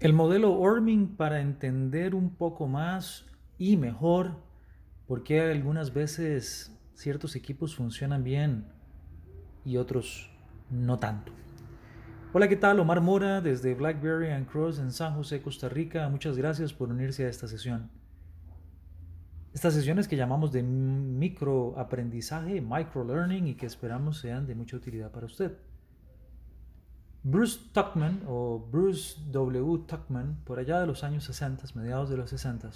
El modelo Orming para entender un poco más y mejor por qué algunas veces ciertos equipos funcionan bien y otros no tanto. Hola, ¿qué tal? Omar Mora desde Blackberry and Cross en San José, Costa Rica. Muchas gracias por unirse a esta sesión. Estas sesiones que llamamos de microaprendizaje, microlearning y que esperamos sean de mucha utilidad para usted. Bruce Tuckman o Bruce W. Tuckman, por allá de los años 60, mediados de los 60,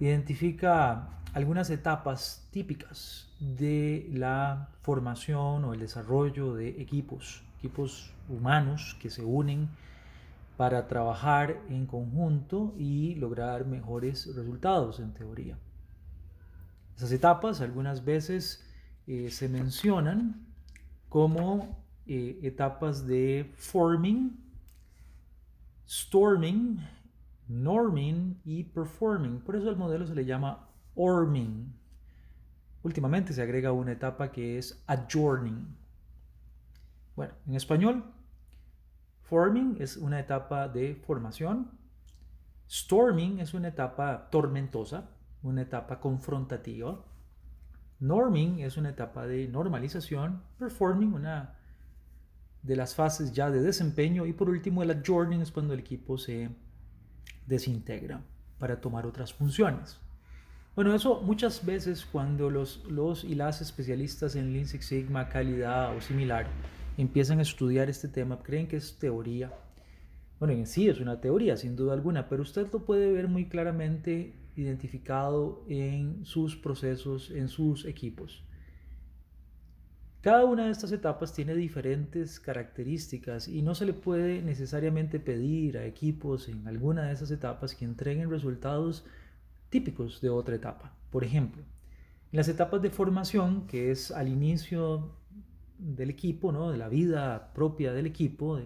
identifica algunas etapas típicas de la formación o el desarrollo de equipos, equipos humanos que se unen para trabajar en conjunto y lograr mejores resultados en teoría. Esas etapas algunas veces eh, se mencionan como eh, etapas de forming, storming, norming y performing. Por eso el modelo se le llama orming. Últimamente se agrega una etapa que es adjourning. Bueno, en español, forming es una etapa de formación, storming es una etapa tormentosa, una etapa confrontativa, norming es una etapa de normalización, performing una de las fases ya de desempeño y por último el adjourning es cuando el equipo se desintegra para tomar otras funciones. Bueno, eso muchas veces cuando los, los y las especialistas en Lean Six Sigma, calidad o similar empiezan a estudiar este tema, creen que es teoría. Bueno, en sí es una teoría, sin duda alguna, pero usted lo puede ver muy claramente identificado en sus procesos, en sus equipos. Cada una de estas etapas tiene diferentes características y no se le puede necesariamente pedir a equipos en alguna de esas etapas que entreguen resultados típicos de otra etapa. Por ejemplo, en las etapas de formación, que es al inicio del equipo, ¿no? de la vida propia del equipo,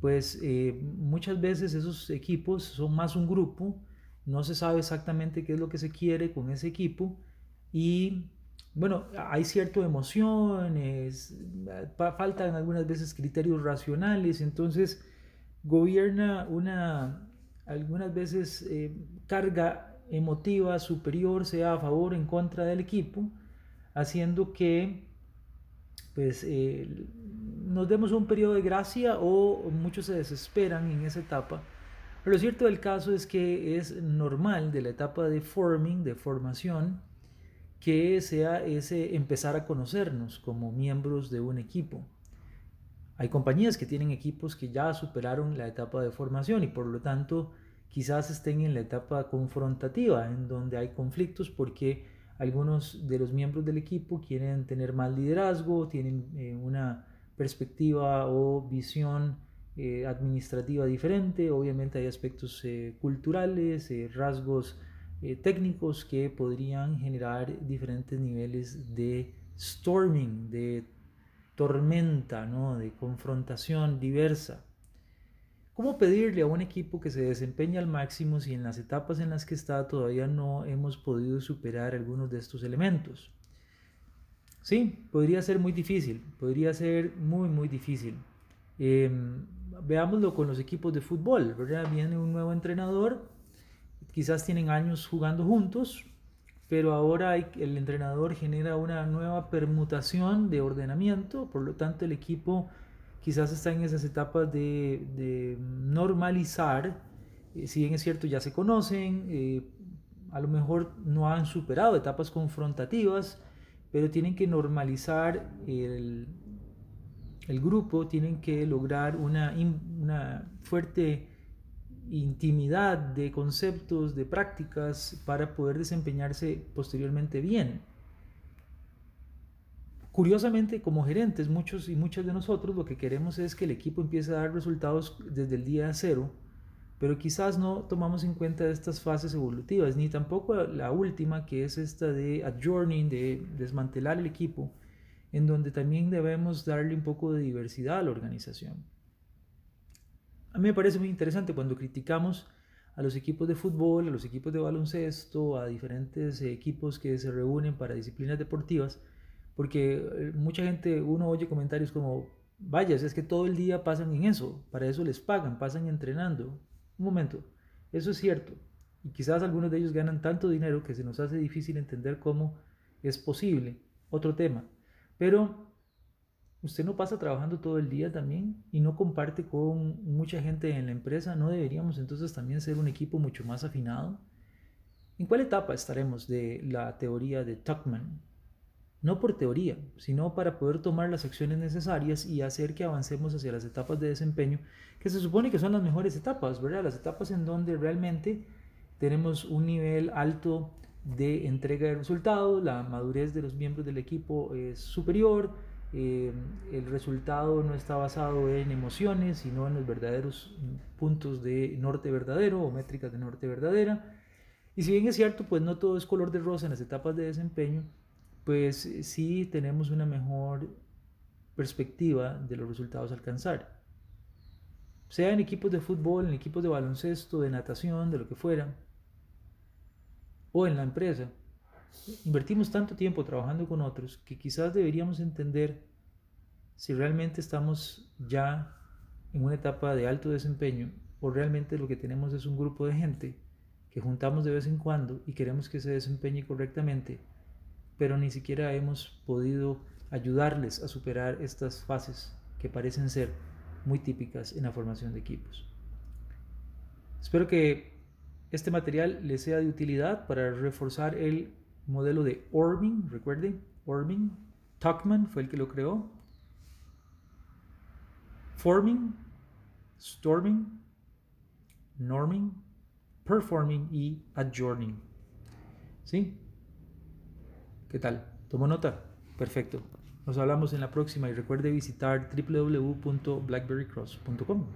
pues eh, muchas veces esos equipos son más un grupo, no se sabe exactamente qué es lo que se quiere con ese equipo y bueno, hay cierto emociones, faltan algunas veces criterios racionales, entonces gobierna una, algunas veces eh, carga emotiva superior, sea a favor o en contra del equipo, haciendo que pues eh, nos demos un periodo de gracia o muchos se desesperan en esa etapa. Pero lo cierto del caso es que es normal de la etapa de forming, de formación, que sea ese empezar a conocernos como miembros de un equipo. Hay compañías que tienen equipos que ya superaron la etapa de formación y por lo tanto quizás estén en la etapa confrontativa, en donde hay conflictos porque algunos de los miembros del equipo quieren tener más liderazgo, tienen eh, una perspectiva o visión eh, administrativa diferente, obviamente hay aspectos eh, culturales, rasgos eh, técnicos que podrían generar diferentes niveles de storming, de tormenta, ¿no? de confrontación diversa. ¿Cómo pedirle a un equipo que se desempeñe al máximo si en las etapas en las que está todavía no hemos podido superar algunos de estos elementos? Sí, podría ser muy difícil, podría ser muy, muy difícil. Em, veámoslo con los equipos de fútbol, ¿verdad? Viene un nuevo entrenador quizás tienen años jugando juntos, pero ahora el entrenador genera una nueva permutación de ordenamiento, por lo tanto el equipo quizás está en esas etapas de, normalizar, eh, si bien es cierto ya se conocen, eh, a lo mejor no han superado etapas confrontativas, pero tienen que normalizar el, el grupo, tienen que lograr una, una fuerte intimidad de conceptos, de prácticas para poder desempeñarse posteriormente bien. Curiosamente, como gerentes, muchos y muchas de nosotros lo que queremos es que el equipo empiece a dar resultados desde el día cero, pero quizás no tomamos en cuenta estas fases evolutivas, ni tampoco la última, que es esta de adjourning, de desmantelar el equipo, en donde también debemos darle un poco de diversidad a la organización. A mí me parece muy interesante cuando criticamos a los equipos de fútbol, a los equipos de baloncesto, a diferentes equipos que se reúnen para disciplinas deportivas, porque eh, mucha gente, uno oye comentarios como, vaya, es que todo el día pasan en eso, para eso les pagan, pasan entrenando. Un momento, eso es cierto. Y quizás algunos de ellos ganan tanto dinero que se nos hace difícil entender cómo es posible. Otro tema. Pero usted no pasa trabajando todo el día también y no comparte con mucha gente en la empresa. ¿No deberíamos entonces también ser un equipo mucho más afinado? ¿En cuál etapa estaremos de la teoría de Tuckman? No por teoría, sino para poder tomar las acciones necesarias y hacer que avancemos hacia las etapas de desempeño, que se supone que son las mejores etapas, ¿verdad? Las etapas en donde realmente tenemos un nivel alto de entrega de resultados, la madurez de los miembros del equipo es superior, eh, el resultado no está basado en emociones, sino en los verdaderos puntos de norte verdadero o métricas de norte verdadera. Y si bien es cierto, pues no todo es color de rosa en las etapas de desempeño, pues sí tenemos una mejor perspectiva de los resultados a alcanzar. Sea en equipos de fútbol, en equipos de baloncesto, de natación, de lo que fuera, o en la empresa, invertimos tanto tiempo trabajando con otros que quizás deberíamos entender si realmente estamos ya en una etapa de alto desempeño o realmente lo que tenemos es un grupo de gente que juntamos de vez en cuando y queremos que se desempeñe correctamente, pero ni siquiera hemos podido ayudarles a superar estas fases que parecen ser muy típicas en la formación de equipos. Espero que este material le sea de utilidad para reforzar el modelo de Orming, recuerde, Orming, Tuckman fue el que lo creó. Forming, Storming, Norming, Performing y Adjourning. ¿Sí? ¿Qué tal? ¿Tomó nota? Perfecto. Nos hablamos en la próxima y recuerde visitar www.blackberrycross.com.